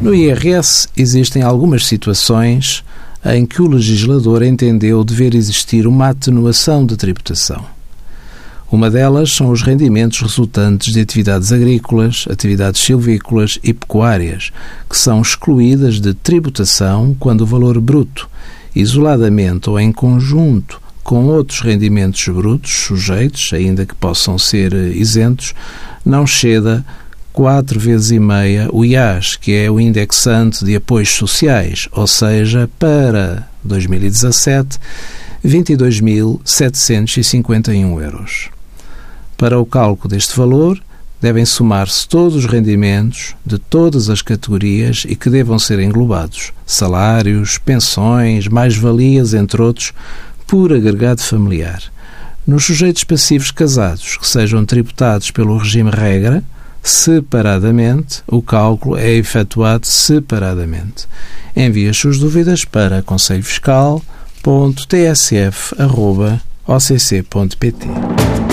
No IRS existem algumas situações em que o legislador entendeu dever existir uma atenuação de tributação. Uma delas são os rendimentos resultantes de atividades agrícolas, atividades silvícolas e pecuárias, que são excluídas de tributação quando o valor bruto, isoladamente ou em conjunto com outros rendimentos brutos sujeitos, ainda que possam ser isentos, não chega 4 vezes e meia o IAS, que é o indexante de apoios sociais, ou seja, para 2017, 22.751 euros. Para o cálculo deste valor, devem somar-se todos os rendimentos de todas as categorias e que devam ser englobados: salários, pensões, mais-valias, entre outros, por agregado familiar. Nos sujeitos passivos casados que sejam tributados pelo regime regra, separadamente, o cálculo é efetuado separadamente. Envie as suas dúvidas para conselhofiscal.tsf.occ.pt.